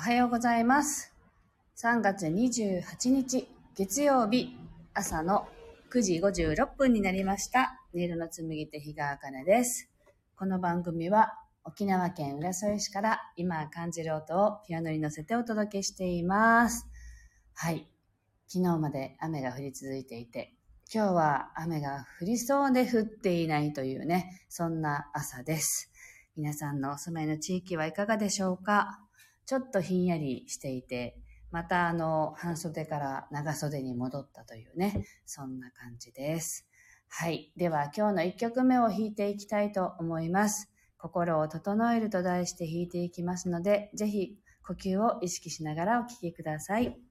おはようございます。3月28日月曜日朝の9時56分になりました。音色の紡手日川茜です。この番組は沖縄県浦添市から今感じる音をピアノに乗せてお届けしています。はい。昨日まで雨が降り続いていて、今日は雨が降りそうで降っていないというね、そんな朝です。皆さんのお住まいの地域はいかがでしょうか？ちょっとひんやりしていて、またあの、半袖から長袖に戻ったというね、そんな感じです。はい。では今日の1曲目を弾いていきたいと思います。心を整えると題して弾いていきますので、ぜひ呼吸を意識しながらお聴きください。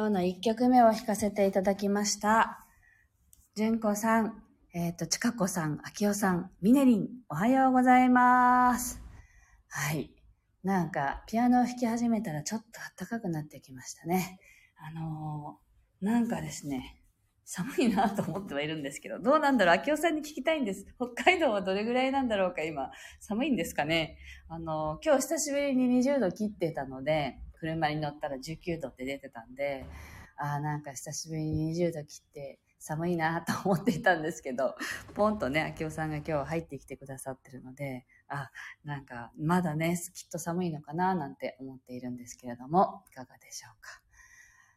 今日の1曲目を弾かせていただきました。純子さん、えっ、と、ちかこさん、あきおさん、みねりん、おはようございます。はい。なんか、ピアノを弾き始めたらちょっと暖かくなってきましたね。あのーなんかですね、寒いなと思ってはいるんですけど、どうなんだろう？あきおさんに聞きたいんです。北海道はどれぐらいなんだろうか今？寒いんですかね？あのー今日久しぶりに20度切ってたので、車に乗ったら19度って出てたんで、ああ、なんか久しぶりに20度切って寒いなと思っていたんですけど、ポンとね、秋夫さんが今日入ってきてくださってるので、あ、なんかまだね、きっと寒いのかななんて思っているんですけれども、いかがでしょうか。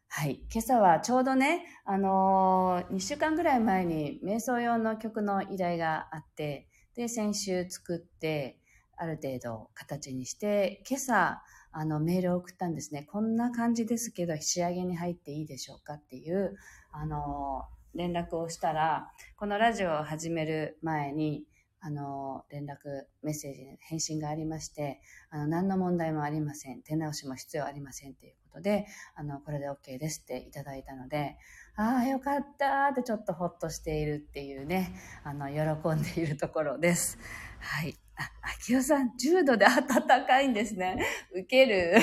はい。今朝はちょうどね、あのー、2週間ぐらい前に瞑想用の曲の依頼があって、で、先週作って、ある程度形にして、今朝、あの、メールを送ったんですね。こんな感じですけど、仕上げに入っていいでしょうかっていう、あの、連絡をしたら、このラジオを始める前に、あの、連絡、メッセージ、返信がありまして、あの、何の問題もありません。手直しも必要ありませんということで、あの、これで OK ですっていただいたので、ああ、よかったってちょっとほっとしているっていうね、あの、喜んでいるところです。はい。あ、秋代さん、10度で暖かいんですね。ウケる。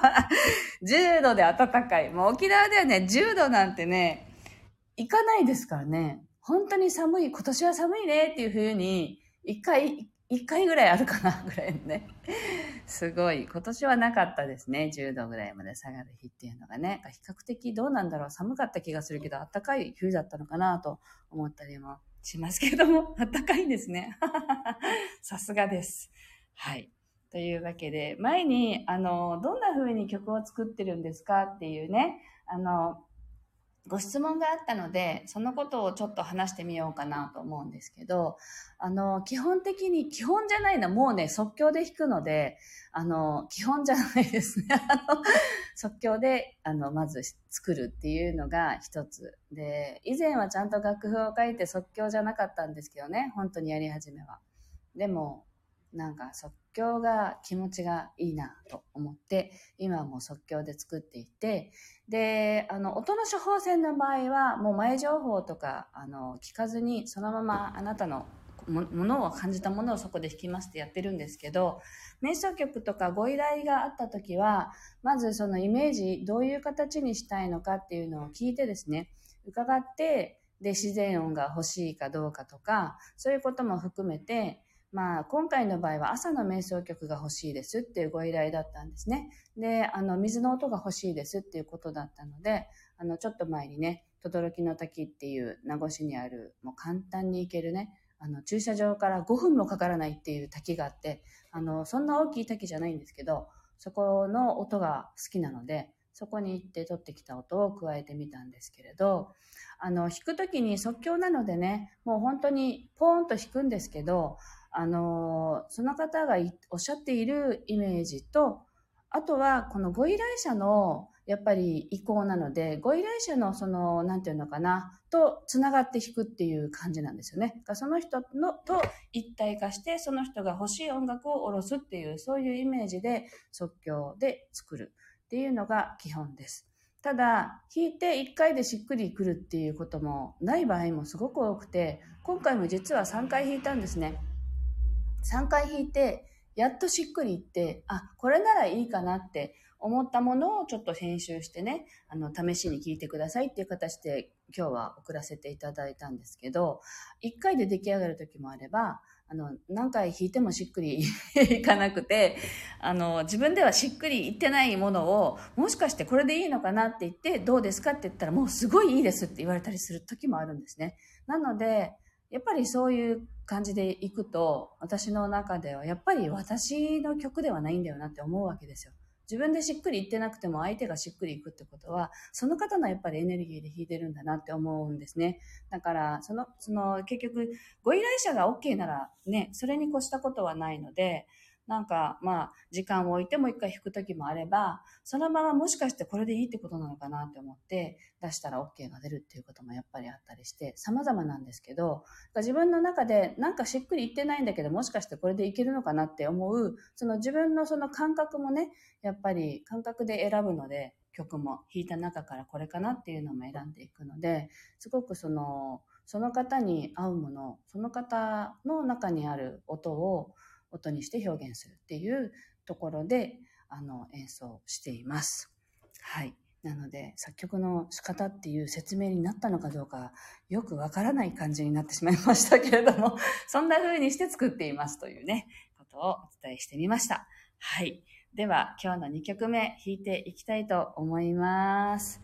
10度で暖かい。もう沖縄ではね、10度なんてね、行かないですからね。本当に寒い、今年は寒いねっていう風に、一回、一回ぐらいあるかなぐらいのね。すごい。今年はなかったですね。10度ぐらいまで下がる日っていうのがね。比較的どうなんだろう。寒かった気がするけど、暖かい冬だったのかなと思ったりもしますけども、あったかいんですね。さすがです。はい。というわけで、前に、あの、どんな風に曲を作ってるんですかっていうね、あの、ご質問があったので、そのことをちょっと話してみようかなと思うんですけど、あの、基本的に、基本じゃないのは、もうね、即興で弾くので、あの、基本じゃないですね。あの、即興で、あの、まず作るっていうのが一つ。で、以前はちゃんと楽譜を書いて即興じゃなかったんですけどね、本当にやり始めは。でも、なんか即興が気持ちがいいなと思って、今はも即興で作っていて、で、あの、音の処方箋の場合は、もう前情報とか、あの、聞かずに、そのままあなたのものを感じたものをそこで弾きますってやってるんですけど、瞑想曲とかご依頼があった時は、まずそのイメージ、どういう形にしたいのかっていうのを聞いてですね、伺って、で、自然音が欲しいかどうかとか、そういうことも含めて、まあ、今回の場合は朝の瞑想曲が欲しいですっていうご依頼だったんですね。で、あの、水の音が欲しいですっていうことだったので、あの、ちょっと前にね、轟の滝っていう名護市にある、もう簡単に行けるね、あの、駐車場から5分もかからないっていう滝があって、あの、そんな大きい滝じゃないんですけど、そこの音が好きなので、そこに行って取ってきた音を加えてみたんですけれど、あの、弾くときに即興なのでね、もう本当にポーンと弾くんですけど、あの、その方がおっしゃっているイメージと、あとはこのご依頼者のやっぱり意向なので、ご依頼者のその、なんていうのかな、と繋がって弾くっていう感じなんですよね。その人のと一体化して、その人が欲しい音楽を下ろすっていう、そういうイメージで即興で作るっていうのが基本です。ただ、弾いて1回でしっくりくるっていうこともない場合もすごく多くて、今回も実は3回弾いたんですね。3回弾いて、やっとしっくりいって、あ、これならいいかなって思ったものをちょっと編集してね、あの、試しに聞いてくださいっていう形で今日は送らせていただいたんですけど、1回で出来上がる時もあれば、あの、何回弾いてもしっくり いかなくて、あの、自分ではしっくりいってないものを、もしかしてこれでいいのかなって言って、どうですかって言ったら、もうすごいいいですって言われたりする時もあるんですね。なので、やっぱりそういう感じでいくと、私の中ではやっぱり私の曲ではないんだよなって思うわけですよ。自分でしっくりいってなくても相手がしっくりいくってことは、その方のやっぱりエネルギーで弾いてるんだなって思うんですね。だから、その、その結局、ご依頼者が OK ならね、それに越したことはないので、なんか、まあ、時間を置いてもう一回弾く時もあれば、そのままもしかしてこれでいいってことなのかなって思って出したら OK が出るっていうこともやっぱりあったりして、様々なんですけど、自分の中でなんかしっくりいってないんだけど、もしかしてこれでいけるのかなって思う、その自分のその感覚もね、やっぱり感覚で選ぶので、曲も弾いた中からこれかなっていうのも選んでいくので、すごくその、その方に合うもの、その方の中にある音を音にして表現するっていうところで、あの、演奏しています。はい。なので、作曲の仕方っていう説明になったのかどうか、よくわからない感じになってしまいましたけれども、そんな風にして作っていますというね、ことをお伝えしてみました。はい。では、今日の2曲目弾いていきたいと思います。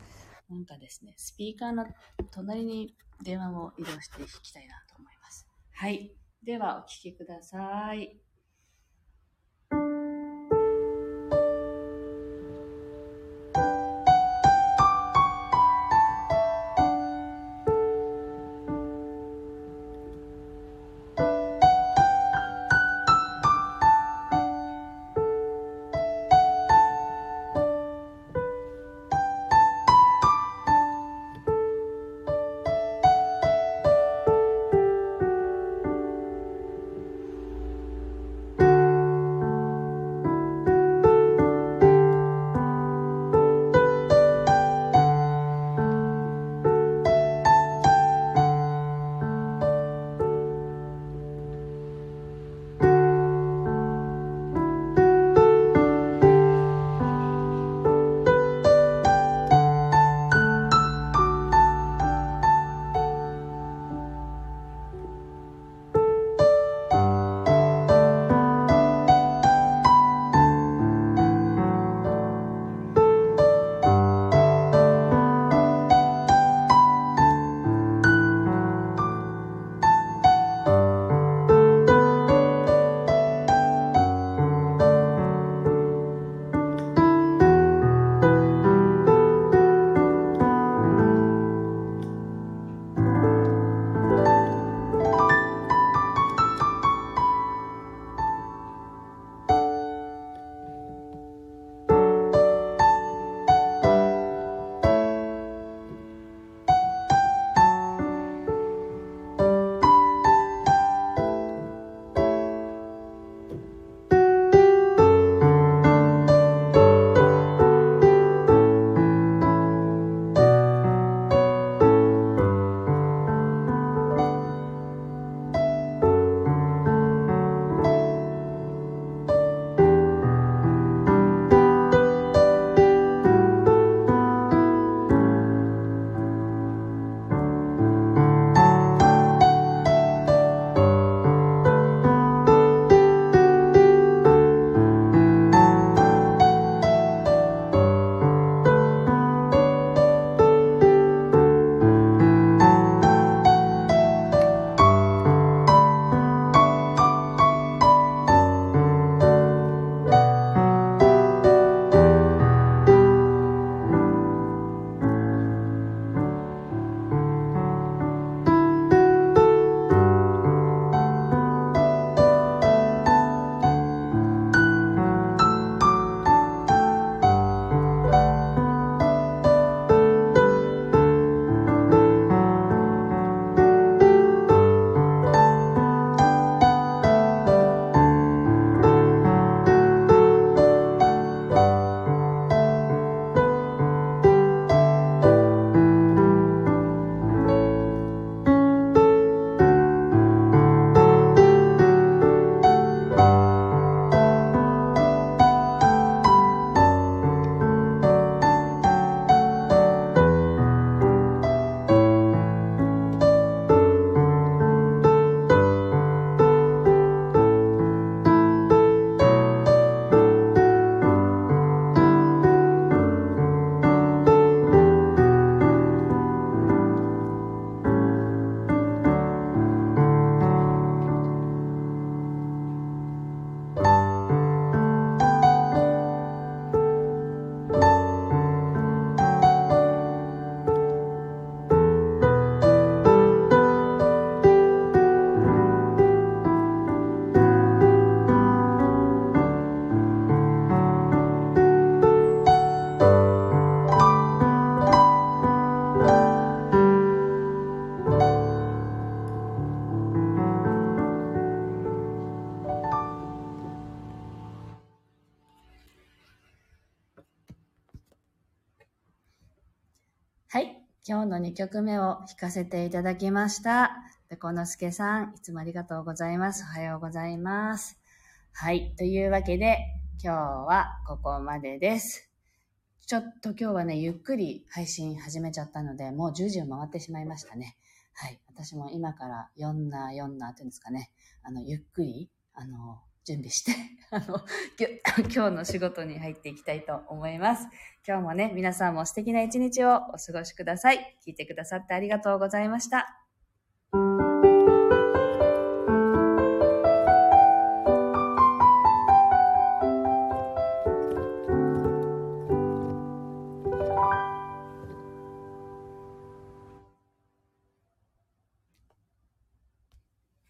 なんかですね、スピーカーの隣に電話を移動して弾きたいなと思います。はい。では、お聴きください。はい今日の2曲目を弾かせていただきました。ペコのすけさん、いつもありがとうございます。おはようございます。はい。というわけで、今日はここまでです。ちょっと今日はね、ゆっくり配信始めちゃったので、もう10時を回ってしまいましたね。はい。私も今から4な4なっていうんですかね。あの、ゆっくり、あの、準備して、あの、今日の仕事に入っていきたいと思います。今日もね、皆さんも素敵な一日をお過ごしください。聞いてくださってありがとうございました。